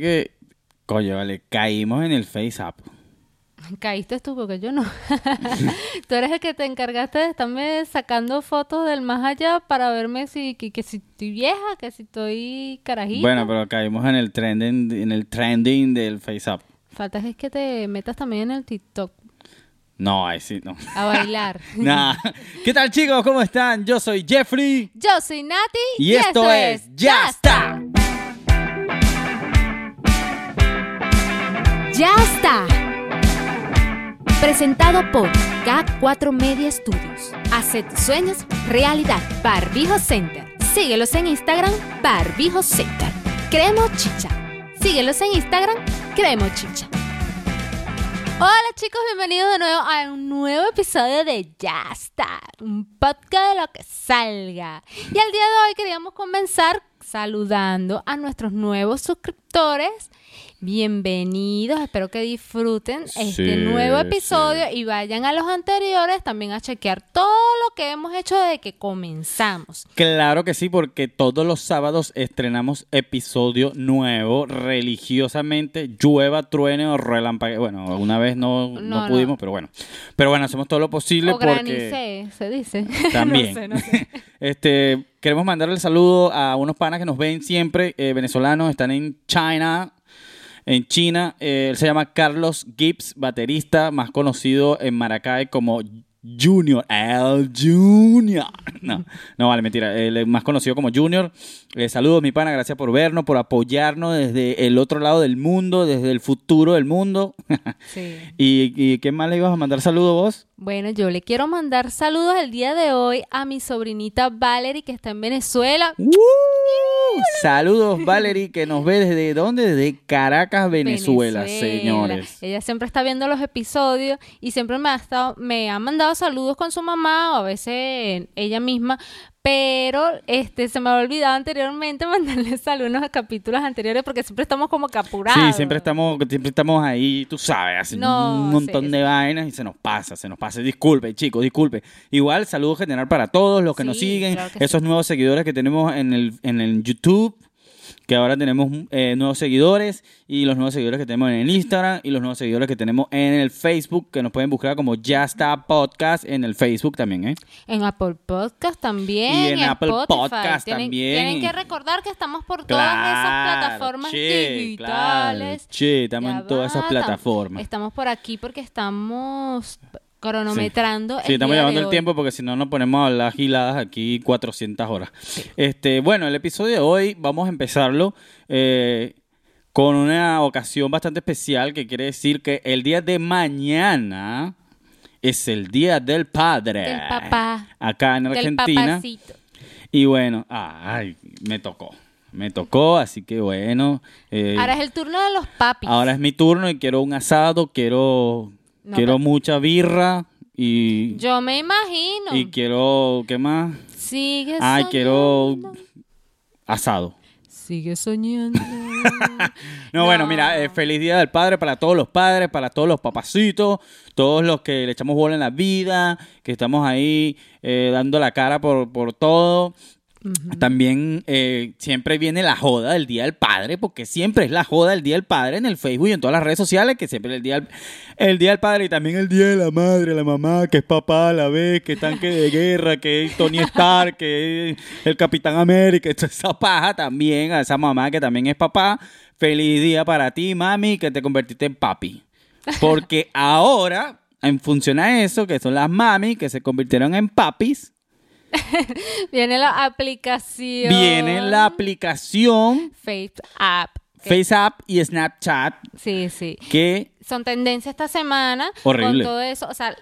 Que, coño, vale, caímos en el Face App. Caíste tú porque yo no. tú eres el que te encargaste de estarme sacando fotos del más allá para verme si que, que si estoy vieja, que si estoy carajita. Bueno, pero caímos en el trending, en el trending del Face App. Falta es que te metas también en el TikTok No, ahí sí, no. a bailar. Nah. ¿Qué tal chicos? ¿Cómo están? Yo soy Jeffrey Yo soy Nati y, esto es Ya está. Ya está. Presentado por K4 Media Studios. Hace tus sueños realidad. Barbijo Center. Síguelos en Instagram, Barbijo Center. Cremo Chicha. Síguelos en Instagram, Cremo Chicha. Hola chicos, bienvenidos de nuevo a un nuevo episodio de Ya está, un podcast de lo que salga. Y el día de hoy queríamos comenzar saludando a nuestros nuevos suscriptores. Bienvenidos, espero que disfruten este Sí, nuevo episodio y vayan a los anteriores también a chequear todo lo que hemos hecho desde que comenzamos. Claro que sí, porque todos los sábados estrenamos episodio nuevo, religiosamente, llueva, truene o relampague. Bueno, alguna vez no, no, No, no. pudimos, pero bueno. Pero bueno, hacemos todo lo posible O porque... granice, se dice. También. no sé, este, queremos mandarle saludo a unos panas que nos ven siempre, eh, venezolanos, están en China, en China. Eh, él se llama Carlos Gibbs, baterista, más conocido en Maracay como Junior. El Junior. No, no vale, mentira. Él es más conocido como Junior. Eh, saludos, mi pana. Gracias por vernos, por apoyarnos desde el otro lado del mundo, desde el futuro del mundo. Sí. ¿Y, y qué más le ibas a mandar saludo vos? Bueno, yo le quiero mandar saludos el día de hoy a mi sobrinita Valerie que está en Venezuela. ¡Uh! Saludos, Valerie, que nos ve desde dónde? Desde Caracas, Venezuela, señores. Ella siempre está viendo los episodios y siempre me ha estado, me ha mandado saludos con su mamá o a veces ella misma, pero este se me había olvidado anteriormente mandarle saludos a capítulos anteriores porque siempre estamos como que apurados. Sí, siempre estamos, siempre estamos ahí, tú sabes, haciendo No, un montón sí, de sí. vainas y se nos pasa, se nos pasa. Disculpe, chicos, disculpe. Igual, saludo general para todos los que nos siguen, claro que esos nuevos seguidores que tenemos en el, en el YouTube. Que ahora tenemos eh, nuevos seguidores y los nuevos seguidores que tenemos en el Instagram y los nuevos seguidores que tenemos en el Facebook, que nos pueden buscar como Ya está Podcast en el Facebook también, ¿eh? En Apple Podcast también. Y en Apple Spotify. Podcast tienen, también. Tienen que recordar que estamos por todas esas plataformas che, digitales. claro, che, estamos Ya en todas esas plataformas. Estamos por aquí porque estamos cronometrando. Sí, estamos llevando el tiempo porque si no nos ponemos a hablar giladas aquí 400 horas. Este, bueno, el episodio de hoy vamos a empezarlo eh, con una ocasión bastante especial que quiere decir que el día de mañana es el día del padre. Del papá. Acá en Del Argentina. papacito. Y bueno, ay, me tocó. Me tocó, así que bueno. eh, Ahora es el turno de los papis. Ahora es mi turno y quiero un asado, quiero, No, quiero pero- mucha birra y, Yo me imagino. y quiero, ¿qué más? Sigue Ay, soñando. quiero asado. Sigue soñando. No, bueno, mira, eh, feliz Día del Padre para todos los padres, para todos los papacitos, todos los que le echamos bola en la vida, que estamos ahí eh, dando la cara por, por todo. También eh, siempre viene la joda del Día del Padre, porque siempre es la joda del Día del Padre en el Facebook y en todas las redes sociales, que siempre es el Día del, el día del Padre y también el Día de la Madre, la mamá, que es papá a la vez, que es tanque de guerra, que es Tony Stark, que es el Capitán América, esa paja también, a esa mamá que también es papá. Feliz día para ti, mami, que te convertiste en papi. Porque ahora, en función a eso, que son las mami que se convirtieron en papis, Viene la aplicación. viene la aplicación Face App. FaceApp y Snapchat Sí, sí. que Son tendencias esta semana. Horrible. Con todo eso. O sea,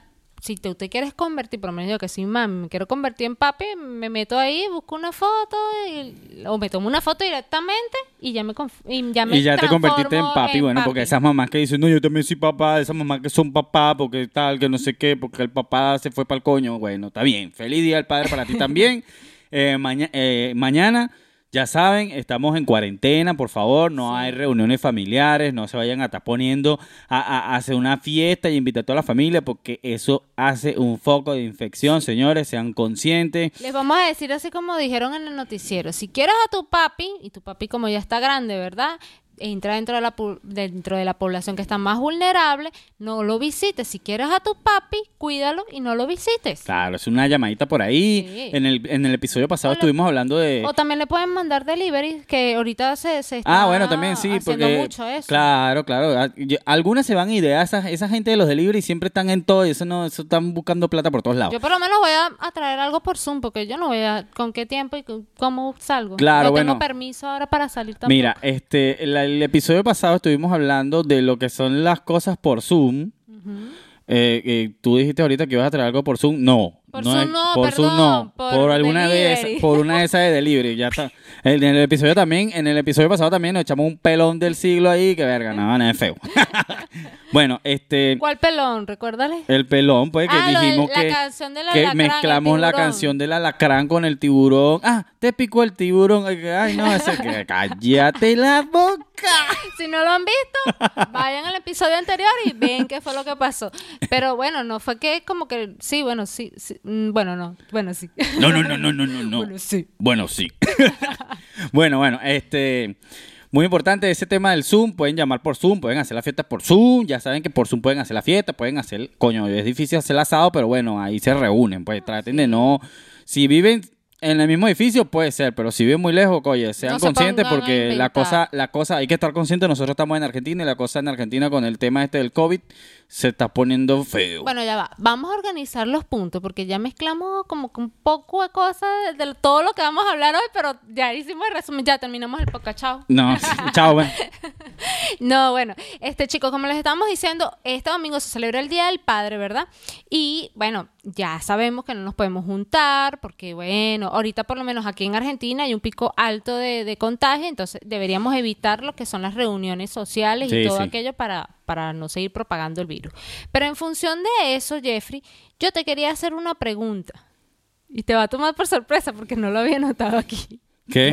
si tú te quieres convertir, por lo menos yo que soy mami, me quiero convertir en papi, me meto ahí, busco una foto y- o me tomo una foto directamente y ya me, y ya me Y ya te convertiste en papi, bueno, porque esas mamás que dicen, no, yo también soy papá, esas mamás que son papá, porque tal, que no sé qué, porque el papá se fue para el coño, bueno, está bien. Feliz Día del Padre para ti también. Eh, maña- eh, mañana, ya saben, estamos en cuarentena, por favor, no hay reuniones familiares, no se vayan a estar poniendo a, a- a hacer una fiesta y invitar a toda la familia, porque eso hace un foco de infección, señores, sean conscientes. Les vamos a decir así como dijeron en el noticiero, si quieres a tu papi, y tu papi como ya está grande, ¿verdad? Entra dentro de la dentro de la población que está más vulnerable, no lo visites. Si quieres a tu papi, cuídalo y no lo visites. Claro, es una llamadita por ahí. Sí. En, el, en el episodio pasado O estuvimos hablando de... O también le pueden mandar delivery, que ahorita se, se está Ah, bueno, también sí, haciendo porque mucho eso. claro, claro, Ah, yo- algunas se van de esa, esa gente de los delivery siempre están en todo y eso no, eso están buscando plata por todos lados. Yo por lo menos voy a, a traer algo por Zoom, porque yo no voy a... ¿Con qué tiempo y cómo salgo? Claro, no bueno. tengo permiso ahora para salir tampoco. Mira, este, el, el episodio pasado estuvimos hablando de lo que son las cosas por Zoom. Eh, eh, tú dijiste ahorita que ibas a traer algo por Zoom. No. Por no Zoom es- no, por Zoom no. por Por, alguna de esas, por una de esas de delivery. Ya está. En el episodio también, en el episodio pasado también nos echamos un pelón del siglo ahí, que verga, no, no es feo. bueno, este, ¿Cuál pelón? Recuérdale. el pelón, pues que Ah, de dijimos la que, alacrán, mezclamos la canción del alacrán con el tiburón. Ah, te picó el tiburón. Ay, no, ese que cállate la boca. Si no lo han visto, vayan al episodio anterior y ven qué fue lo que pasó. Pero bueno, no fue que como que sí, bueno, sí, sí, mm, bueno, no, bueno, sí. No, no, no, no, no, no, no. Bueno, sí. Bueno, sí. bueno, bueno, este. Muy importante ese tema del Zoom. Pueden llamar por Zoom, pueden hacer la fiesta por Zoom. Ya saben que por Zoom pueden hacer la fiesta, pueden hacer. Coño, es difícil hacer el asado, pero bueno, ahí se reúnen. Pues traten de no. Si viven en el mismo edificio, puede ser, pero si viven muy lejos, oye, sean No se conscientes porque la cosa, la cosa, hay que estar conscientes. Nosotros estamos en Argentina y la cosa en Argentina con el tema este del COVID se está poniendo feo. Bueno, ya va. Vamos a organizar los puntos porque ya mezclamos como que un poco de cosas de, de todo lo que vamos a hablar hoy, pero ya hicimos el resumen, ya terminamos el podcast, chao. No, chao, bueno. No, bueno, este chicos, como les estábamos diciendo, este domingo se celebra el Día del Padre, ¿verdad? Y bueno, ya sabemos que no nos podemos juntar porque, bueno, ahorita por lo menos aquí en Argentina hay un pico alto de, de contagio, entonces deberíamos evitar lo que son las reuniones sociales y todo sí. aquello para, para no seguir propagando el virus. Pero en función de eso, Jeffrey, yo te quería hacer una pregunta. Y te va a tomar por sorpresa porque no lo había notado aquí. ¿Qué?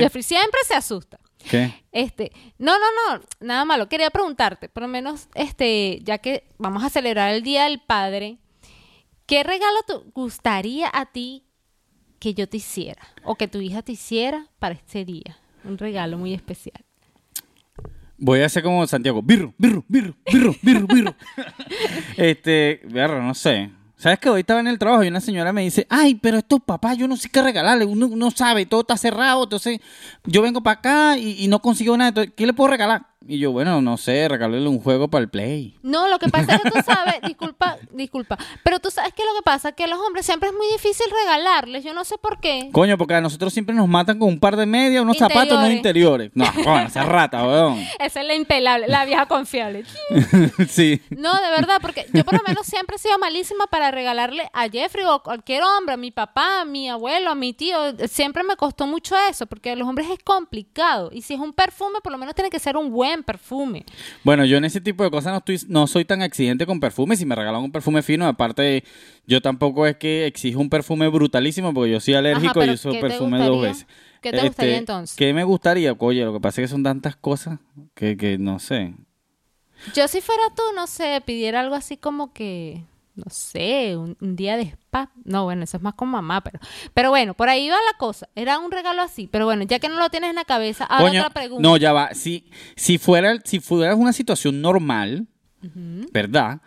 Jeffrey siempre se asusta. ¿Qué? Este, no, no, no, nada malo. Quería preguntarte, por lo menos, este, ya que vamos a celebrar el Día del Padre, ¿qué regalo te gustaría a ti que yo te hiciera o que tu hija te hiciera para este día? Un regalo muy especial. Voy a hacer como Santiago. Birro, birro, birro, birro, birro, birro. este, birro, no sé. ¿Sabes que hoy estaba en el trabajo y una señora me dice, ay, pero estos papás, yo no sé qué regalarle, uno no sabe, todo está cerrado, entonces yo vengo para acá y, y no consigo nada, entonces, ¿qué le puedo regalar? Y yo, bueno, no sé, regalarle un juego para el Play. No, lo que pasa es que tú sabes, disculpa, disculpa, pero tú sabes que lo que pasa es que a los hombres siempre es muy difícil regalarles, yo no sé por qué. Coño, porque a nosotros siempre nos matan con un par de medias, unos zapatos, unos interiores. No, coño, esa rata, weón. Esa es la impelable, la vieja confiable. sí. No, de verdad, porque yo por lo menos siempre he sido malísima para regalarle a Jeffrey o a cualquier hombre, a mi papá, a mi abuelo, a mi tío. Siempre me costó mucho eso, porque a los hombres es complicado. Y si es un perfume, por lo menos tiene que ser un buen perfume. Bueno, yo en ese tipo de cosas no estoy, no soy tan accidente con perfumes. Si me regalan un perfume fino, aparte, yo tampoco es que exijo un perfume brutalísimo, porque yo soy alérgico pero y uso ¿qué te perfume dos veces. Este, ¿Qué te gustaría entonces? ¿Qué me gustaría? Oye, lo que pasa es que son tantas cosas que, que no sé. Yo si fuera tú, no sé, pidiera algo así como que, no sé, un, un día de spa. No, bueno, eso es más con mamá, pero, pero bueno, por ahí va la cosa. Era un regalo así, pero bueno, ya que no lo tienes en la cabeza, ahora otra pregunta. no, ya va. Si, si fuera, si fuera una situación normal, ¿verdad?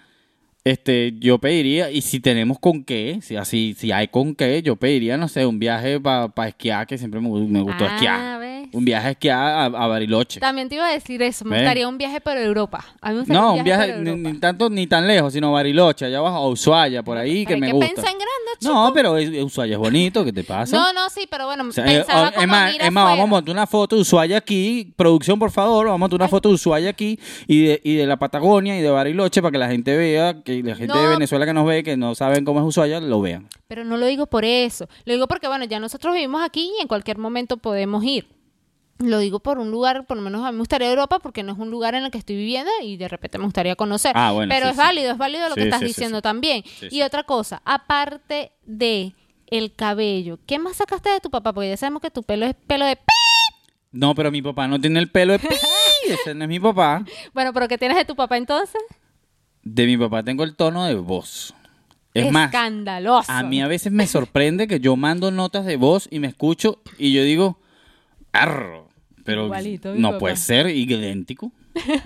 Este, yo pediría, y si tenemos con qué, si así, si hay con qué, yo pediría, no sé, un viaje para esquiar, que siempre me, me gustó Ah, esquiar. ¿ves? Un viaje a esquiar a, a Bariloche. También te iba a decir eso. Me gustaría un viaje por Europa. A mí me gustaría No, un viaje ni, tanto ni tan lejos, sino Bariloche, allá abajo, a Ushuaia, por ahí, que me hay gusta. pensar en grande, chico. No, pero Ushuaia es bonito, ¿qué te pasa? No, no, sí, pero bueno, O sea, eh, pensaba o- como más, vamos a montar una foto de Ushuaia aquí. Producción, por favor, vamos a montar una foto de Ushuaia aquí y de, y de la Patagonia y de Bariloche para que la gente vea, que la gente de. Venezuela que nos ve, que no saben cómo es Ushuaia, lo vean. Pero no lo digo por eso. Lo digo porque, bueno, ya nosotros vivimos aquí y en cualquier momento podemos ir. Lo digo por un lugar, por lo menos a mí me gustaría Europa porque no es un lugar en el que estoy viviendo y de repente me gustaría conocer. Ah, bueno, Pero sí, es sí. válido, es válido lo que estás diciendo también. Y otra cosa, aparte de el cabello, ¿qué más sacaste de tu papá? Porque ya sabemos que tu pelo es pelo de... No, pero mi papá no tiene el pelo de pi, ese no es mi papá. Bueno, pero ¿qué tienes de tu papá entonces? De mi papá tengo el tono de voz. Es más, Escandaloso. a mí a veces me sorprende que yo mando notas de voz y me escucho y yo digo, arro, pero Igualito, no papá. puede ser idéntico.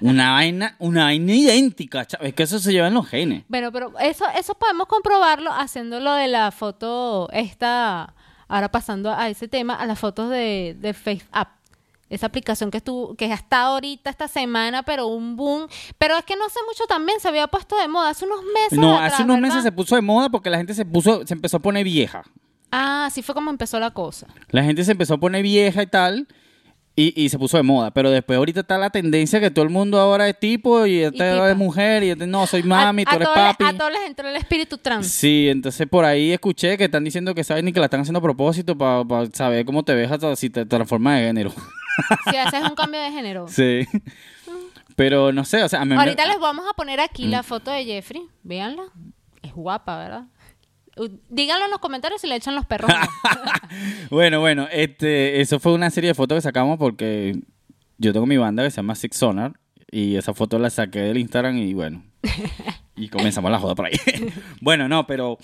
Una vaina, una vaina idéntica, es que eso se lleva en los genes. Bueno, pero eso, eso podemos comprobarlo haciendo lo de la foto esta, ahora pasando a ese tema, a las fotos de, de Face App. Esa aplicación que estuvo, que está ahorita esta semana, pero un boom. Pero es que no sé mucho también, se había puesto de moda hace unos meses. No, atrás, hace unos ¿verdad? meses se puso de moda porque la gente se puso, se empezó a poner vieja. Ah, así fue como empezó la cosa. La gente se empezó a poner vieja y tal. Y, y se puso de moda, pero después ahorita está la tendencia que todo el mundo ahora es tipo y tipa. es mujer y este no, soy mami, a, tú eres papi. a todos les entró el espíritu trans. Sí, entonces por ahí escuché que están diciendo que saben ni que la están haciendo a propósito para saber cómo te ves hasta si te transformas de género. Si haces un cambio de género. sí. Pero no sé, o sea, a mí me- Ahorita les vamos a poner aquí Mm. la foto de Jeffrey. Véanla. Es guapa, ¿verdad? Díganlo en los comentarios si le echan los perros. Bueno, bueno, este, eso fue una serie de fotos que sacamos porque yo tengo mi banda que se llama Six Sonar y esa foto la saqué del Instagram y bueno, y comenzamos la joda por ahí. bueno, no, pero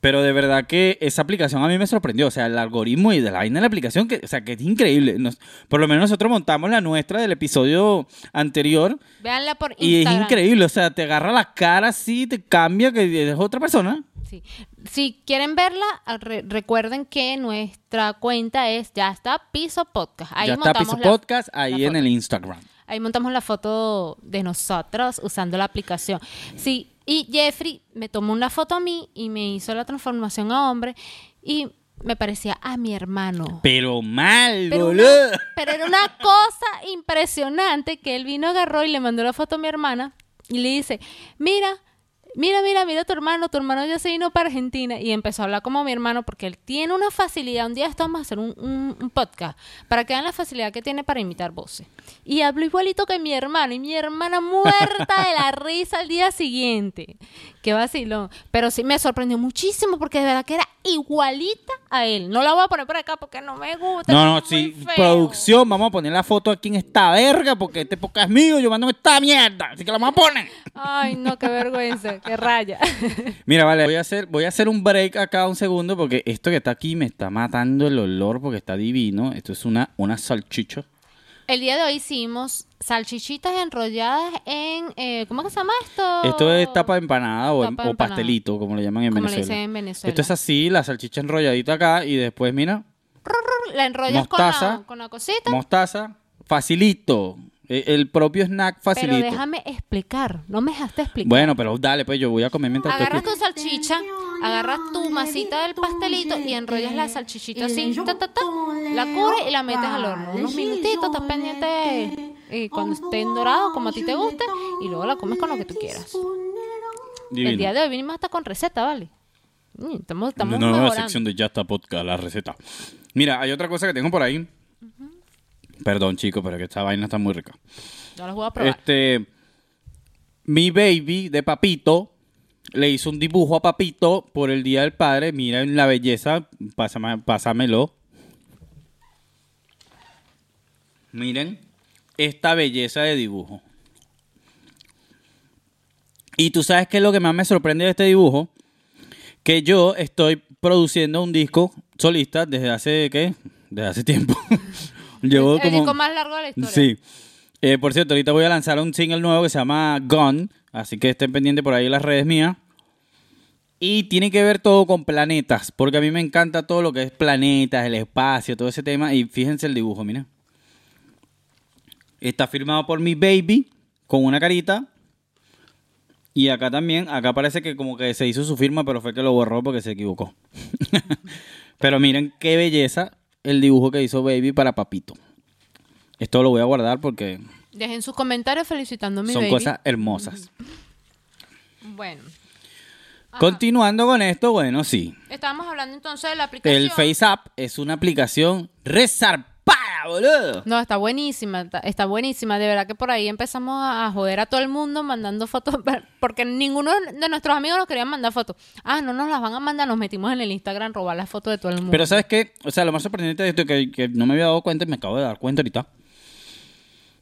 pero de verdad que esa aplicación a mí me sorprendió, o sea, el algoritmo y de la vaina de la aplicación que o sea, que es increíble. Nos- por lo menos nosotros montamos la nuestra del episodio anterior Véanla por y es Instagram. increíble, o sea, te agarra la cara así, te cambia que es otra persona. Sí. Si quieren verla, re- recuerden que nuestra cuenta es Ya está Piso Podcast. Ahí ya está Piso la- Podcast ahí en foto. el Instagram. Ahí montamos la foto de nosotros usando la aplicación. Sí, y Jeffrey me tomó una foto a mí y me hizo la transformación a hombre y me parecía a mi hermano. Pero mal, Pero, boludo. una- pero era una cosa impresionante que él vino, agarró y le mandó la foto a mi hermana y le dice, mira, mira, mira, mira a tu hermano, tu hermano ya se vino para Argentina y empezó a hablar como mi hermano porque él tiene una facilidad, un día esto vamos a hacer un, un- un podcast para que vean la facilidad que tiene para imitar voces. Y habló igualito que mi hermano y mi hermana muerta de la risa al día siguiente. Qué vacilón. Pero sí me sorprendió muchísimo porque de verdad que era igualita a él. No la voy a poner por acá porque no me gusta. No, no, sí, feo. producción, vamos a poner la foto aquí en esta verga porque este podcast es mío, yo mando esta mierda, así que la vamos a poner. Ay, no, qué vergüenza, qué raya. Mira, vale, voy a hacer, voy a hacer un break acá un segundo porque esto que está aquí me está matando el olor porque está divino. Esto es una, una salchicha. El día de hoy hicimos salchichitas enrolladas en, eh, ¿cómo que se llama esto? Esto es tapa de empanada o, Tapa de o empanada. pastelito, como le llaman en Como le Venezuela. dicen en Venezuela. Esto es así, la salchicha enrolladita acá y después, mira, La enrollas con mostaza. la, con la cosita. mostaza, facilito. E- El propio snack facilito. Pero déjame explicar, no me dejaste explicar. Bueno, pero dale, pues yo voy a comer mientras tú Agarras tu explicas. salchicha, agarras tu masita del pastelito y enrollas la salchichita así, ta, ta, ta, la cubres y la metes al horno. Unos minutitos, estás pendiente eh, cuando estén dorados, como a ti te guste, y luego la comes con lo que tú quieras. El día de hoy vinimos hasta con receta, ¿vale? Mm, Estamos, estamos Una nueva mejorando. sección de Ya está podcast, la receta. Mira, hay otra cosa que tengo por ahí. Perdón, chicos, pero que esta vaina está muy rica. Ya los voy a probar. Este, mi baby de Papito le hizo un dibujo a Papito por el Día del Padre. Miren la belleza, pásame- pásamelo. Miren esta belleza de dibujo. Y tú sabes qué es lo que más me sorprende de este dibujo, que yo estoy produciendo un disco solista desde hace qué, desde hace tiempo. Llevo el como disco más largo de la historia. Sí. Eh, por cierto, ahorita voy a lanzar un single nuevo que se llama Gone, así que estén pendientes por ahí en las redes mías. Y tiene que ver todo con planetas, porque a mí me encanta todo lo que es planetas, el espacio, todo ese tema. Y fíjense el dibujo, mira. Está firmado por mi baby con una carita. Y acá también, acá parece que como que se hizo su firma, pero fue que lo borró porque se equivocó. pero miren qué belleza el dibujo que hizo Baby para Papito. Esto lo voy a guardar porque Dejen sus comentarios felicitando a mi son baby. cosas hermosas. Bueno, Continuando con esto, bueno, sí. estábamos hablando entonces de la aplicación. El FaceApp es una aplicación resarpada, boludo. No, está buenísima, está, está buenísima. De verdad que por ahí empezamos a, a joder a todo el mundo mandando fotos, porque ninguno de nuestros amigos nos querían mandar fotos. Ah, no nos las van a mandar, nos metimos en el Instagram robar las fotos de todo el mundo. Pero ¿sabes qué? O sea, lo más sorprendente de esto que, que no me había dado cuenta y me acabo de dar cuenta ahorita.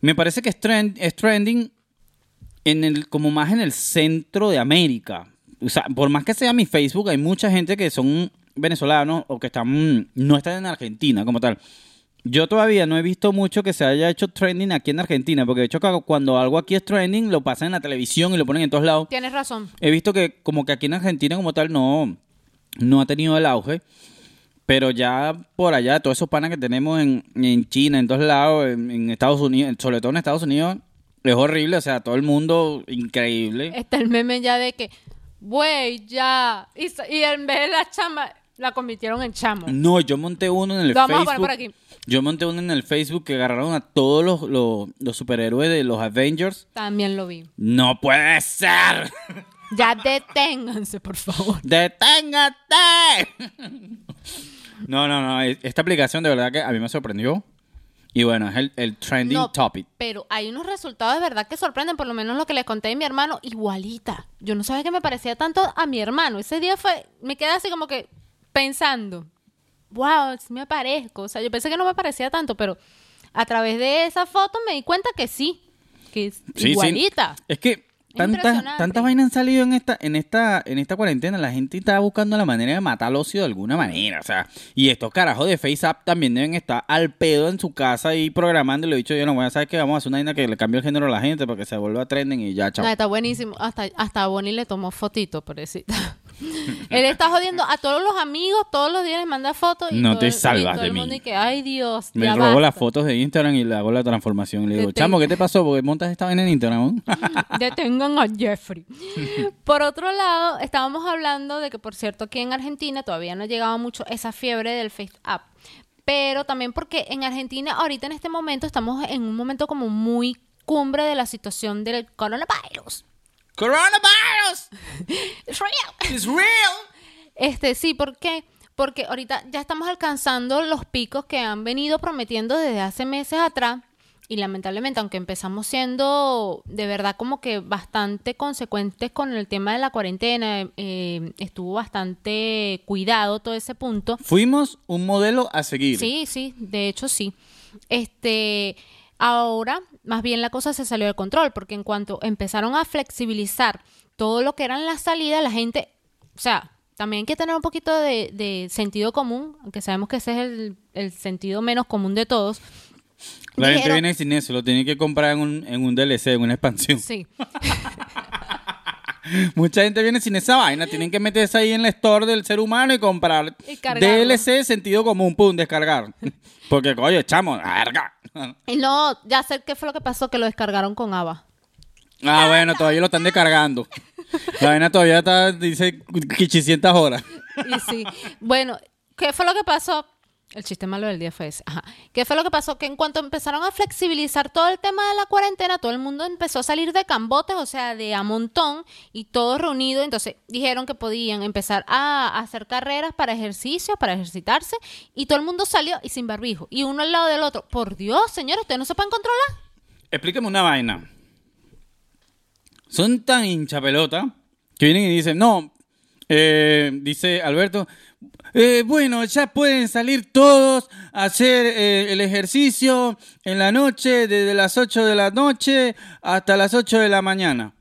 Me parece que es, trend- es trending en el, como más en el centro de América. O sea, por más que sea mi Facebook, hay mucha gente que son venezolanos o que están no están en Argentina como tal. Yo todavía no he visto mucho que se haya hecho trending aquí en Argentina, porque de hecho cu- cuando algo aquí es trending lo pasan en la televisión y lo ponen en todos lados. Tienes razón. He visto que como que aquí en Argentina como tal no, no ha tenido el auge. Pero ya por allá, todos esos panas que tenemos en, en China, en todos lados, en, en Estados Unidos, sobre todo en Estados Unidos, es horrible. O sea, todo el mundo increíble. Está el meme ya de que, güey, ya. Y, y en vez de la chama, la convirtieron en chamo. No, yo monté uno en el Lo vamos a Facebook. poner por aquí. Yo monté uno en el Facebook que agarraron a todos los, los, los superhéroes de los Avengers. También lo vi. ¡No puede ser! Ya deténganse, por favor. ¡Deténgate! No, no, no. es- Esta aplicación de verdad que a mí me sorprendió. Y bueno, es el, el trending No, topic. Pero hay unos resultados de verdad que sorprenden, por lo menos lo que les conté de mi hermano, igualita. Yo no sabía que me parecía tanto a mi hermano. Ese día fue, me quedé así como que pensando, wow, me parezco. O sea, yo pensé que no me parecía tanto, pero a través de esa foto me di cuenta que sí, que es Sí, sí. igualita. Es que tantas, tantas vainas han salido en esta, en esta, en esta cuarentena. La gente está buscando la manera de matar al ocio de alguna manera. O sea, y estos carajos de FaceApp también deben estar al pedo en su casa y programando. Y lo he dicho yo, no voy a saber que vamos a hacer una vaina que le cambie el género a la gente para que se vuelva trending y ya, chao. No, está buenísimo. Hasta, hasta a Bonnie le tomó fotito, pobrecita. Él está jodiendo a todos los amigos, todos los días les manda fotos. Y No todo te el- y salvas todo de el mundo mí. Y que, ay Dios, Me ya robo basta. las fotos de Instagram y le hago la transformación. Le digo, chamo, ¿qué te pasó? Porque montas esta vaina en Instagram. Detengan a Jeffrey. Por otro lado, estábamos hablando de que, por cierto, aquí en Argentina todavía no ha llegado mucho esa fiebre del Face App. Pero también porque en Argentina, ahorita en este momento, estamos en un momento como muy cumbre de la situación del coronavirus. ¡Coronavirus! It's real. ¡It's real! Este, sí, ¿por qué? Porque ahorita ya estamos alcanzando los picos que han venido prometiendo desde hace meses atrás. Y lamentablemente, aunque empezamos siendo de verdad como que bastante consecuentes con el tema de la cuarentena, eh, estuvo bastante cuidado todo ese punto. Fuimos un modelo a seguir. Sí, sí, de hecho sí. Este, ahora más bien la cosa se salió de control porque en cuanto empezaron a flexibilizar todo lo que eran las salidas, la gente, o sea, también hay que tener un poquito de, de sentido común, aunque sabemos que ese es el, el sentido menos común de todos. La gente viene sin eso, lo tiene que comprar en un, en un DLC, en una expansión. Sí, Mucha gente viene sin esa vaina, tienen que meterse ahí en el store del ser humano y comprar Y. DLC sentido común, pum, descargar. Porque, coño, chamo, verga. y no, ya sé qué fue lo que pasó, que lo descargaron con ABA. Ah, bueno, todavía lo están descargando. La vaina todavía está, dice, 800 horas. Y sí. Bueno, ¿qué fue lo que pasó? El chiste malo del día fue ese. Ajá. ¿Qué fue lo que pasó? Que en cuanto empezaron a flexibilizar todo el tema de la cuarentena, todo el mundo empezó a salir de cambotes, o sea, de a montón, y todos reunidos. Entonces dijeron que podían empezar a hacer carreras para ejercicio, para ejercitarse, y todo el mundo salió y sin barbijo. Y uno al lado del otro. Por Dios, señores, ustedes no se pueden controlar. Explíqueme una vaina. Son tan hincha pelota que vienen y dicen, no, eh, dice Alberto, eh, bueno, ya pueden salir todos a hacer eh, el ejercicio en la noche, desde las 8 de la noche hasta las 8 de la mañana.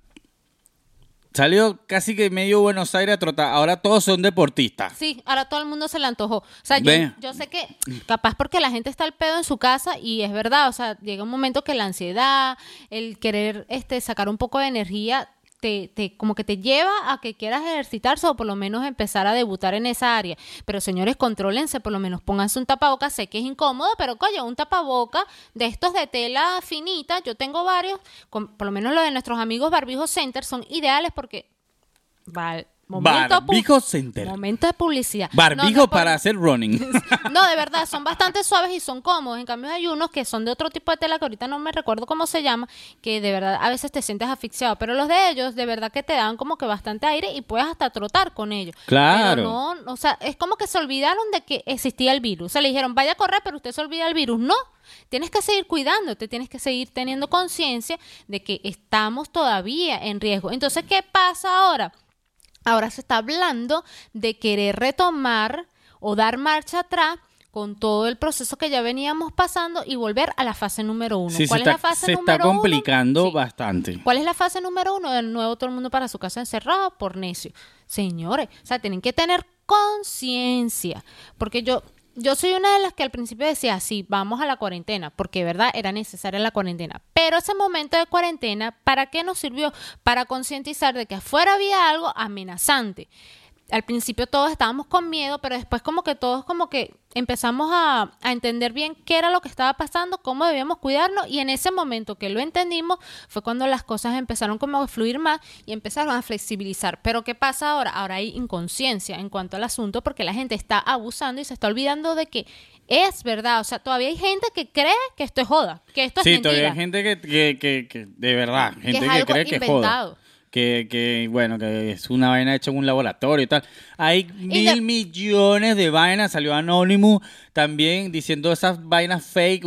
Salió casi que medio Buenos Aires a trotar. Ahora todos son deportistas. Sí, ahora todo el mundo se le antojó. O sea, yo, yo sé que capaz porque la gente está al pedo en su casa y es verdad, o sea, llega un momento que la ansiedad, el querer este sacar un poco de energía te, te, como que te lleva a que quieras ejercitarse o por lo menos empezar a debutar en esa área. Pero señores, contrólense, por lo menos pónganse un tapaboca. Sé que es incómodo, pero coño, un tapaboca de estos de tela finita, yo tengo varios, por lo menos los de nuestros amigos Barbijo Center son ideales porque... Vale, momento Barbijo Center. Momento de publicidad. Barbijo No, no, por- para hacer running. no, de verdad, son bastante suaves y son cómodos. En cambio, hay unos que son de otro tipo de tela que ahorita no me recuerdo cómo se llama, que de verdad a veces te sientes asfixiado. Pero los de ellos, de verdad que te dan como que bastante aire y puedes hasta trotar con ellos. Claro. Pero no, o sea, es como que se olvidaron de que existía el virus. O sea, le dijeron, vaya a correr, pero usted se olvida del virus. No. Tienes que seguir cuidándote, tienes que seguir teniendo conciencia de que estamos todavía en riesgo. Entonces, ¿qué pasa ahora? Ahora se está hablando de querer retomar o dar marcha atrás con todo el proceso que ya veníamos pasando y volver a la fase número uno. Sí, se ¿Cuál está, es la fase se número está uno? complicando Sí. bastante. ¿Cuál es la fase número uno? De nuevo todo el mundo para su casa encerrado por necio. Señores, o sea, tienen que tener conciencia. Porque yo, yo soy una de las que al principio decía, sí, vamos a la cuarentena, porque verdad era necesaria la cuarentena. Pero ese momento de cuarentena, ¿para qué nos sirvió? Para concientizar de que afuera había algo amenazante. Al principio todos estábamos con miedo, pero después como que todos como que empezamos a, a entender bien qué era lo que estaba pasando, cómo debíamos cuidarnos y en ese momento que lo entendimos fue cuando las cosas empezaron como a fluir más y empezaron a flexibilizar. Pero ¿qué pasa ahora? Ahora hay inconsciencia en cuanto al asunto porque la gente está abusando y se está olvidando de que es verdad. O sea, todavía hay gente que cree que esto es joda, que esto es Sí, mentira. todavía hay gente que, que, que, que- de verdad, gente es que, algo cree que inventado. joda. Que, que, bueno, que es una vaina hecha en un laboratorio y tal. Hay mil de- millones de vainas. Salió Anonymous también diciendo esas vainas fake.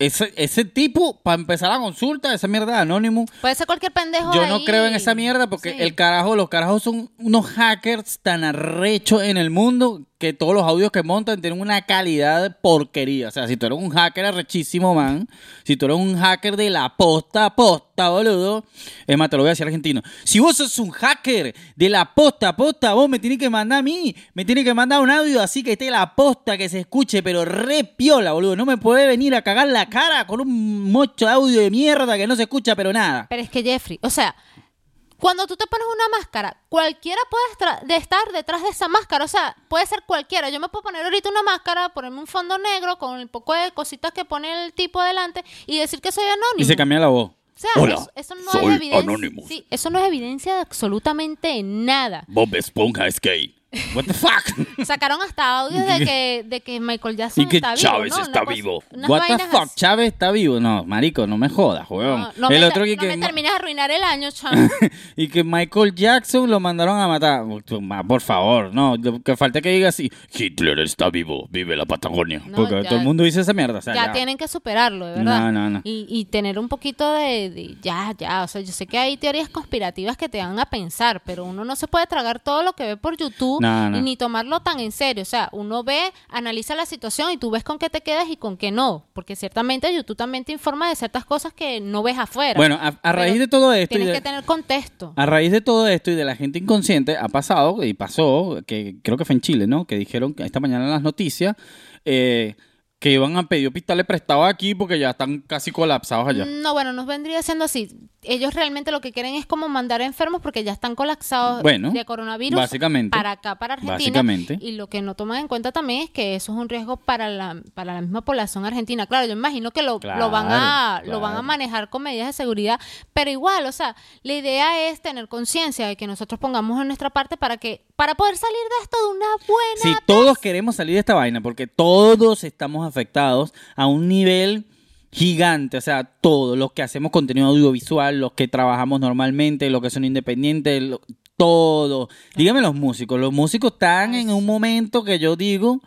Ese, ese tipo, para empezar la consulta, esa mierda de Anonymous. Puede ser cualquier pendejo Yo no creo en esa mierda porque Sí. el carajo, los carajos son unos hackers tan arrechos en el mundo que todos los audios que montan tienen una calidad de porquería. O sea, si tú eres un hacker arrechísimo, man, si tú eres un hacker de la posta, posta, boludo, es más, te lo voy a decir argentino. Si vos sos un hacker de la posta, posta, vos me tienes que mandar a mí, me tienes que mandar un audio así que esté la posta, que se escuche, pero re piola, boludo. No me puede venir a cagar la cara con un mocho de audio de mierda que no se escucha, pero nada. Pero es que Jeffrey, o sea, cuando tú te pones una máscara, cualquiera puede de estar detrás de esa máscara. O sea, puede ser cualquiera. Yo me puedo poner ahorita una máscara, ponerme un fondo negro con el poco de cositas que pone el tipo adelante y decir que soy anónimo. Y se cambia la voz. O sea, Hola, eso, eso no soy es evidencia. Sí, eso no es evidencia de absolutamente nada. Bob Esponja es gay. What the fuck? Sacaron hasta audios de que, de que Michael Jackson Y que está vivo. Chávez ¿no? Una está cosa- vivo. unas What the vainas fuck? así. Chávez está vivo. No, marico, no me jodas, weón. No, no el me, otro que, no que- me termines de arruinar el año, chamo. y que Michael Jackson lo mandaron a matar. Ma, Por favor, no, que falta que diga así. Hitler está vivo. Vive la Patagonia. No, porque ya- todo el mundo dice esa mierda. O sea, ya, ya. tienen que superarlo, de verdad. No, no, no. Y, y tener un poquito de, de- Ya, ya. O sea, yo sé que hay teorías conspirativas que te van a pensar, pero uno no se puede tragar todo lo que ve por YouTube No, ni tomarlo tan en serio. O sea, uno ve, analiza la situación y tú ves con qué te quedas y con qué no. Porque ciertamente YouTube también te informa de ciertas cosas que no ves afuera. Bueno, a, a raíz de todo esto. Tienes de- que tener contexto. A raíz de todo esto y de la gente inconsciente, ha pasado y pasó, que creo que fue en Chile, ¿no? Que dijeron que esta mañana en las noticias eh, que iban a pedir hospitales prestados aquí porque ya están casi colapsados allá. No, bueno, nos vendría siendo así. Ellos realmente lo que quieren es como mandar enfermos porque ya están colapsados Bueno, de coronavirus básicamente. para acá, para Argentina. Básicamente. Y lo que no toman en cuenta también es que eso es un riesgo para la, para la misma población argentina. Claro, yo imagino que lo, lo van a, Claro, lo van a manejar con medidas de seguridad, pero igual, o sea, la idea es tener conciencia de que nosotros pongamos en nuestra parte para que, para poder salir de esto de una buena Si todos queremos salir de esta vaina, porque todos estamos afectados a un nivel gigante, o sea, todos los que hacemos contenido audiovisual, los que trabajamos normalmente, los que son independientes, todo. Dígame los músicos, los músicos están en un momento que yo digo,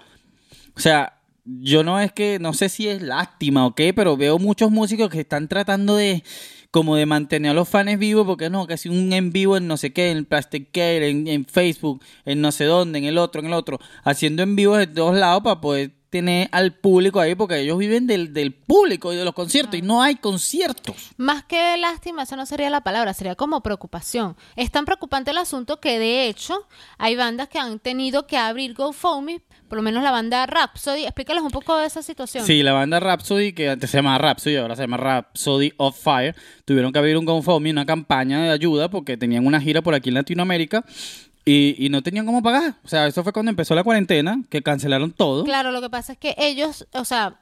o sea, yo no es que, no sé si es lástima o qué, pero veo muchos músicos que están tratando de como de mantener a los fans vivos, porque no, que si un en vivo en no sé qué, en Plastic Care, en, en Facebook, en no sé dónde, en el otro, en el otro, haciendo en vivo de todos lados para poder tener al público ahí, porque ellos viven del, del público y de los conciertos, y no hay conciertos. Más que lástima, esa no sería la palabra, sería como preocupación. Es tan preocupante el asunto que de hecho hay bandas que han tenido que abrir GoFundMe por lo menos la banda Rhapsody. Explícales un poco de esa situación. Sí, la banda Rhapsody, que antes se llamaba Rhapsody, ahora se llama Rhapsody of Fire, tuvieron que abrir un GoFundMe, una campaña de ayuda, porque tenían una gira por aquí en Latinoamérica y, y no tenían cómo pagar. O sea, eso fue cuando empezó la cuarentena, que cancelaron todo. Claro, lo que pasa es que ellos, o sea,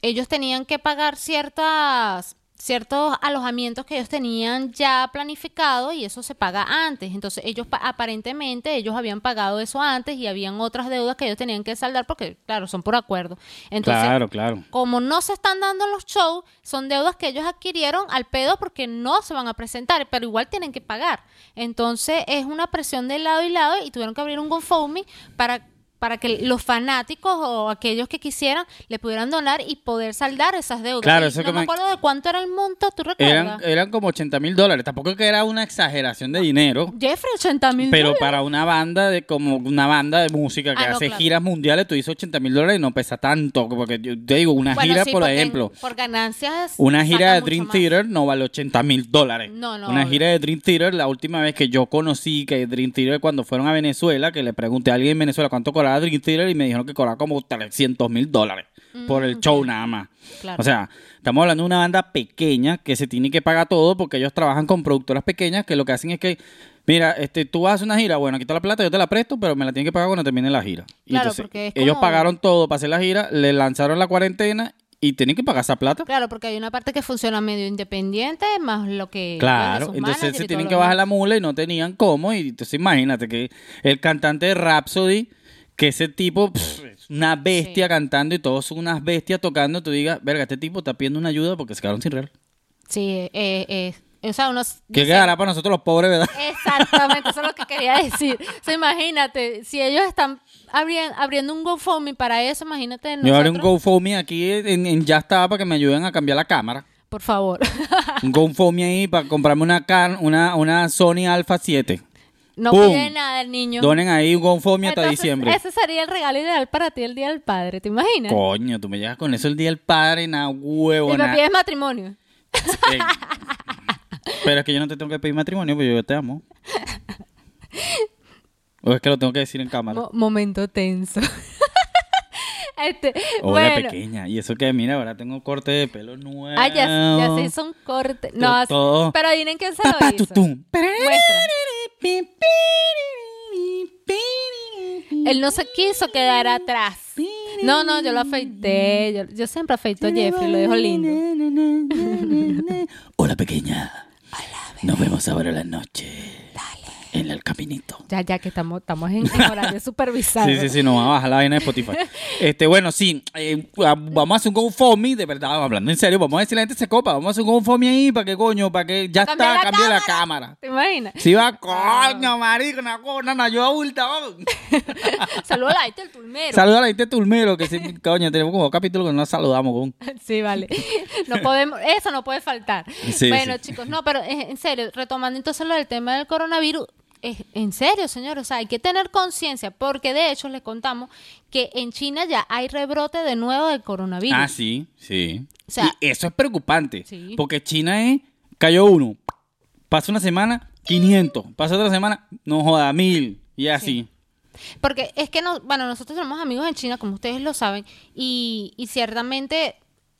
ellos tenían que pagar ciertas ciertos alojamientos que ellos tenían ya planificado y eso se paga antes. Entonces, ellos pa- aparentemente ellos habían pagado eso antes y habían otras deudas que ellos tenían que saldar porque claro, son por acuerdo. Entonces, claro, claro. como no se están dando los shows, son deudas que ellos adquirieron al pedo porque no se van a presentar, pero igual tienen que pagar. Entonces es una presión de lado y lado y tuvieron que abrir un GoFundMe para para que los fanáticos o aquellos que quisieran le pudieran donar y poder saldar esas deudas. Claro, eso no me me- acuerdo de cuánto era el monto, ¿tú recuerdas? Eran, eran como 80 mil dólares. Tampoco que era una exageración de dinero. Jeffrey, 80 mil Pero para una banda de como una banda de música que Ah, no, hace claro. giras mundiales, tú dices 80 mil dólares y no pesa tanto. Porque yo te digo, una Bueno, gira, sí, por ejemplo, Por ganancias. una gira de Dream. Theater no vale 80 mil dólares. No, no, Una obvio. gira de Dream Theater, la última vez que yo conocí que Dream Theater, cuando fueron a Venezuela, que le pregunté a alguien en Venezuela cuánto cobraba Dream Theater y me dijeron que cobraba como 300 mil dólares por el show nada más. Mm, Claro. O sea, estamos hablando de una banda pequeña que se tiene que pagar todo porque ellos trabajan con productoras pequeñas que lo que hacen es que, mira, este, tú vas a hacer una gira, bueno, aquí está la plata, yo te la presto, pero me la tienes que pagar cuando termine la gira. Y Claro, entonces, porque es ellos como- pagaron todo para hacer la gira, le lanzaron la cuarentena y tienen que pagar esa plata. Claro, porque hay una parte que funciona medio independiente, más lo que. Claro, entonces se tienen que bajar la mula y no tenían cómo. Y entonces imagínate que el cantante de Rhapsody, que ese tipo, pff, una bestia Sí. cantando y todos son unas bestias tocando, tú digas, verga, este tipo está pidiendo una ayuda porque se quedaron sin real. Sí, eh, eh, o sea, unos. ¿Qué dice- quedará para nosotros los pobres, verdad? Exactamente, eso es lo que quería decir. O sea, imagínate, si ellos están abri- abriendo un GoFundMe para eso, imagínate Yo haré un nosotros. GoFundMe aquí en, en Ya estaba para que me ayuden a cambiar la cámara. Por favor. Un GoFundMe ahí para comprarme una, can- una, una Sony Alpha 7. No ¡Pum! pide nada el niño. Donen ahí un GoFundMe hasta Entonces, diciembre. Ese sería el regalo ideal para ti el Día del Padre, ¿te imaginas? Coño, tú me llegas con eso el día del padre, nada huevo, y me pides matrimonio. Pero es que yo no te tengo que pedir matrimonio, porque yo te amo. O es que lo tengo que decir en cámara. Mo- momento tenso. Este, Hola bueno. pequeña. Y eso que, mira, ahora tengo corte de pelo nuevo. Ah, ya, ya se hizo un corte. No, todo. pero adivinen quién se lo Papá hizo. tutum. Él no se quiso quedar atrás. No, no, yo lo afeité. Yo, yo siempre afeito a Jeffrey, lo dejo lindo. Hola, pequeña. Nos vemos ahora en la noche. Caminito. Ya, ya que estamos, estamos en, en horario supervisado. Sí, sí, sí, nos va a bajar la vaina de Spotify. Este, bueno, sí, eh, vamos a hacer un GoFundMe, de verdad, hablando en serio, vamos a decirle a la gente se copa, vamos a hacer un GoFundMe ahí para que coño, para que ya está, la cambie la cámara. ¿Te imaginas? Si va, coño, marico, una una yo adulta, vamos. Saludos a la gente del Tulmero. Saludos a la gente de Tulmero, que sí, coño, tenemos como capítulo que no nos saludamos con. Sí, vale. No podemos, eso no puede faltar. Sí, bueno, sí. chicos, no, pero eh, en serio, retomando entonces lo del tema del coronavirus, es, en serio, señor, o sea, hay que tener conciencia, porque de hecho les contamos que en China ya hay rebrote de nuevo del coronavirus. Ah, sí, sí. O sea- y eso es preocupante, Sí. porque China es, cayó uno, pasa una semana, 500, pasa otra semana, no joda, mil, y así. Porque es que, no, bueno, nosotros tenemos amigos en China, como ustedes lo saben, y, y ciertamente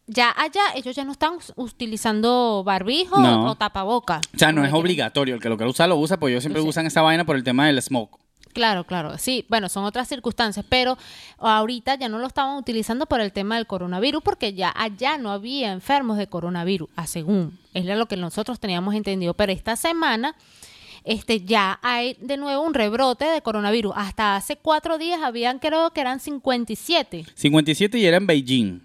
ya allá ellos ya no están utilizando barbijo No. o, tapaboca. O sea, no es obligatorio. El que lo quiera usar, lo usa, porque ellos siempre Sí. usan esa vaina por el tema del smoke. Claro, claro, sí, bueno, son otras circunstancias, pero ahorita ya no lo estaban utilizando por el tema del coronavirus porque ya allá no había enfermos de coronavirus, a según, es lo que nosotros teníamos entendido, pero esta semana este ya hay de nuevo un rebrote de coronavirus. Hasta hace cuatro días habían, creo que eran 57. 57 y era en Beijing.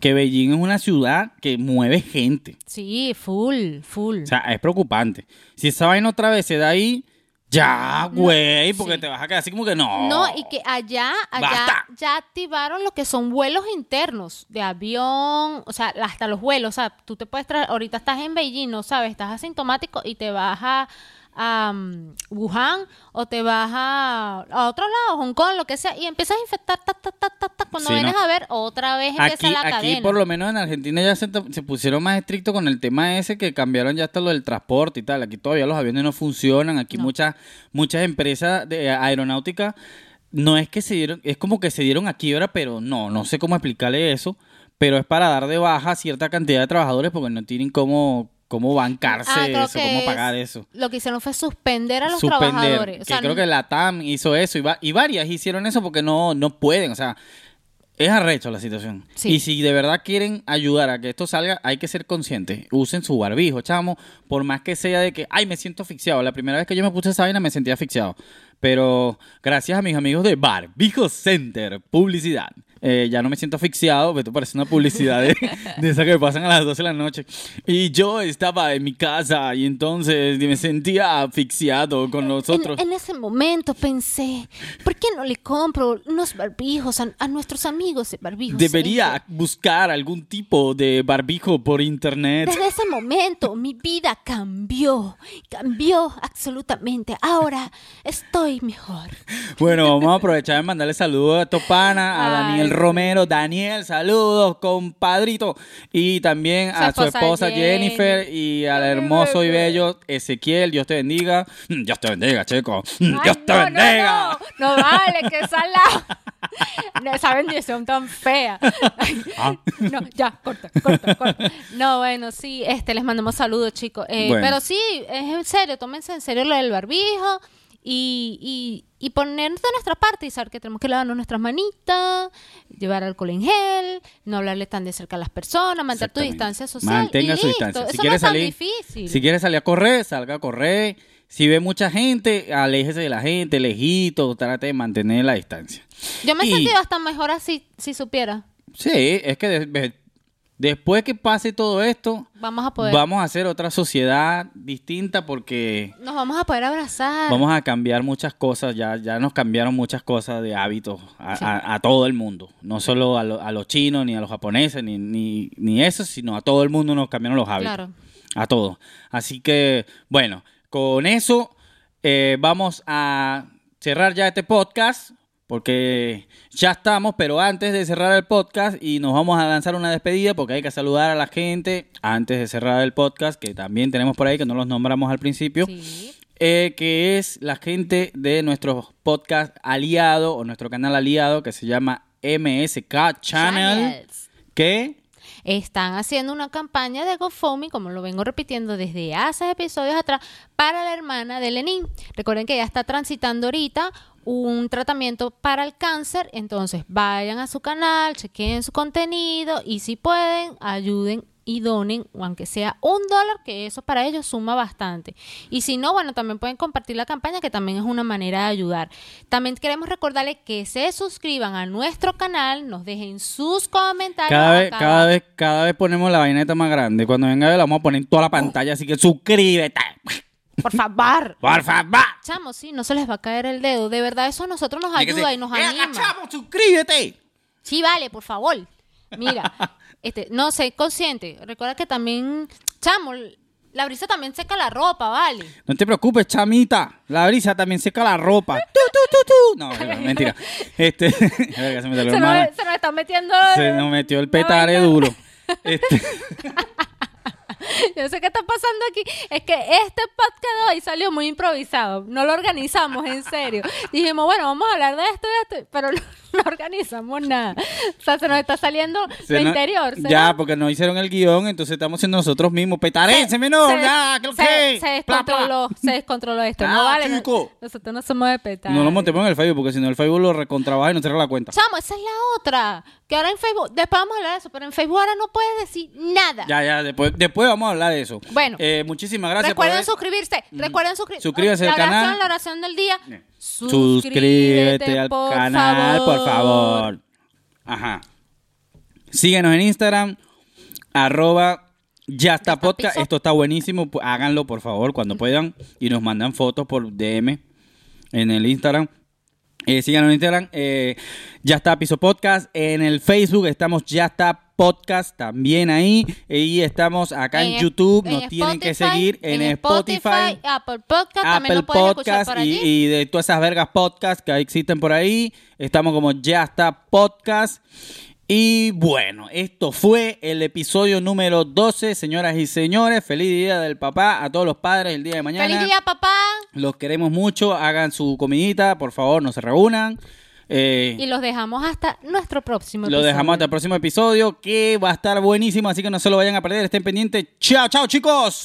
Que Beijing es una ciudad que mueve gente. Sí, full, full. O sea, es preocupante. Si esa vaina otra vez se da ahí, ya, güey, porque sí. te vas a quedar así como que no. No, y que allá, allá Basta. ya activaron lo que son vuelos internos de avión, o sea, hasta los vuelos, o sea, tú te puedes traer, ahorita estás en Beijing, no sabes, estás asintomático y te vas a, a, um, Wuhan o te vas a, a otro lado, Hong Kong, lo que sea, y empiezas a infectar, ta, ta, ta, ta, ta, cuando Sí, vienes no. a ver, otra vez empieza Aquí, la aquí cadena. por lo menos en Argentina ya se, se pusieron más estrictos con el tema ese que cambiaron ya hasta lo del transporte y tal. Aquí todavía los aviones no funcionan. Aquí No. muchas muchas empresas de aeronáutica no es que se dieron, es como que se dieron a quiebra, pero no, no sé cómo explicarle eso, pero es para dar de baja a cierta cantidad de trabajadores porque no tienen cómo, cómo bancarse Ah, creo eso, cómo es- pagar eso. Lo que hicieron fue suspender a los Suspender, trabajadores. O que creo que la TAM hizo eso y, va- y varias hicieron eso porque no, no pueden, o sea, es arrecho la situación. Sí. Y si de verdad quieren ayudar a que esto salga, hay que ser conscientes. Usen su barbijo, chamo, por más que sea de que, ay, me siento asfixiado. La primera vez que yo me puse esa vaina me sentía asfixiado. Pero gracias a mis amigos de Barbijo Center, publicidad. Eh, ya no me siento asfixiado, esto parece una publicidad de, de esa que me pasan a las 12 de la noche. Y yo estaba en mi casa y entonces me sentía asfixiado con en, nosotros. en ese momento pensé, ¿por qué no le compro unos barbijos a, a nuestros amigos de barbijos? Debería buscar algún tipo de barbijo por internet. Desde ese momento mi vida cambió, cambió absolutamente. Ahora estoy mejor. Bueno, vamos a aprovechar de mandarle saludos a Topana, a Daniel. Romero. Daniel, saludos, compadrito. Y también a su esposa. Jennifer y al hermoso y bello Ezequiel. Dios te bendiga. Mm, Dios te bendiga, chico. Mm, Ay, Dios te no, bendiga. No, no, no vale, que salado. Esa bendición tan fea. Ah. No, ya, corta, corta, corta. No, bueno, sí, este, les mandamos saludos, chicos. Eh, Bueno. Pero sí, es en serio, tómense en serio lo del barbijo y, y, y ponernos de nuestra parte y saber que tenemos que lavarnos nuestras manitas, llevar alcohol en gel, no hablarle tan de cerca a las personas, mantener tu distancia social. Mantenga y su listo. distancia. Si Eso quiere no es tan difícil. si quiere salir a correr, salga a correr. Si ve mucha gente, aléjese de la gente, lejito, trate de mantener la distancia. Yo me he Y- sentido hasta mejor así, si supiera. Sí, es que de- de- después que pase todo esto, Vamos a poder. vamos a hacer otra sociedad distinta porque Nos vamos a poder abrazar. vamos a cambiar muchas cosas. Ya, ya nos cambiaron muchas cosas de hábitos a, Sí. a- a todo el mundo. No solo a, lo- a los chinos, ni a los japoneses, ni, ni, ni eso, sino a todo el mundo nos cambiaron los hábitos. Claro. A todos. Así que, bueno, con eso eh, vamos a cerrar ya este podcast. Porque ya estamos, pero antes de cerrar el podcast y nos vamos a lanzar una despedida porque hay que saludar a la gente antes de cerrar el podcast, que también tenemos por ahí, que no los nombramos al principio, Sí. eh, que es la gente de nuestro podcast aliado o nuestro canal aliado que se llama MSK Channel, Channels. que Están haciendo una campaña de GoFundMe, como lo vengo repitiendo desde hace episodios atrás, para la hermana de Lenin. Recuerden que ella está transitando ahorita un tratamiento para el cáncer, entonces vayan a su canal, chequen su contenido y si pueden, ayuden y donen, o aunque sea un dólar, que eso para ellos suma bastante. Y si no, bueno, también pueden compartir la campaña, que también es una manera de ayudar. También queremos recordarles que se suscriban a nuestro canal, nos dejen sus comentarios. cada vez, acá cada vez, cada vez ponemos la vaineta más grande. Cuando venga la vamos a poner en toda la pantalla, así que suscríbete. Por favor. Por favor. Chamo, sí, no se les va a caer el dedo. De verdad, eso a nosotros nos ayuda y nos "Venga, anima. chamo, suscríbete. Sí, vale, por favor. Mira, este, no sé, consciente. Recuerda que también, chamo, la brisa también seca la ropa, ¿vale? No te preocupes, chamita. La brisa también seca la ropa. Tu, tu, tu, tu. No, mentira. Este, se nos, mal. se nos está metiendo. Se nos metió el petare duro. Este, Yo sé qué está pasando aquí. Es que este podcast de hoy salió muy improvisado. No lo organizamos, en serio. Dijimos, bueno, vamos a hablar de esto y de esto, pero no, no organizamos nada. O sea, se nos está saliendo se lo no- interior. ya, porque no hicieron el guion, entonces estamos siendo nosotros mismos. Petarénseme, no, se, ya, se- que. se Pla, pla. descontroló, se descontroló esto. Ah, no vale, chico. nosotros no somos de petar. No lo montemos en el Facebook, porque si no el Facebook lo recontrabaja y no cierra la cuenta. Chamo, esa es la otra. Que ahora en Facebook, después vamos a hablar de eso, pero en Facebook ahora no puedes decir nada. Ya, ya, después, después vamos a hablar de eso. Bueno. Eh, muchísimas gracias recuerden por suscribirse, recuerden suscribirse. Suscríbase la al oración, canal. La oración del día. Suscríbete al por canal, por favor. Ajá. Síguenos en Instagram, arroba ya está está podcast. piso. Esto está buenísimo. Háganlo, por favor, cuando puedan. Y nos mandan fotos por DM en el Instagram. Eh, síganos en Instagram. eh, ya está Piso Podcast. En el Facebook estamos Ya está Podcast también ahí. Y estamos acá en, En YouTube. en Nos tienen que seguir en, Spotify. Apple Podcast, Apple Podcast por y, y de todas esas vergas podcast que existen por ahí. Estamos como Ya está Podcast. Y bueno, esto fue el episodio número 12, señoras y señores. Feliz día del papá a todos los padres el día de mañana. Feliz día, papá. Los queremos mucho. Hagan su comidita, por favor, no se reúnan. Eh, Y los dejamos hasta nuestro próximo episodio. dejamos hasta el próximo episodio que va a estar buenísimo, así que no se lo vayan a perder. Estén pendientes. Chao, chao, chicos.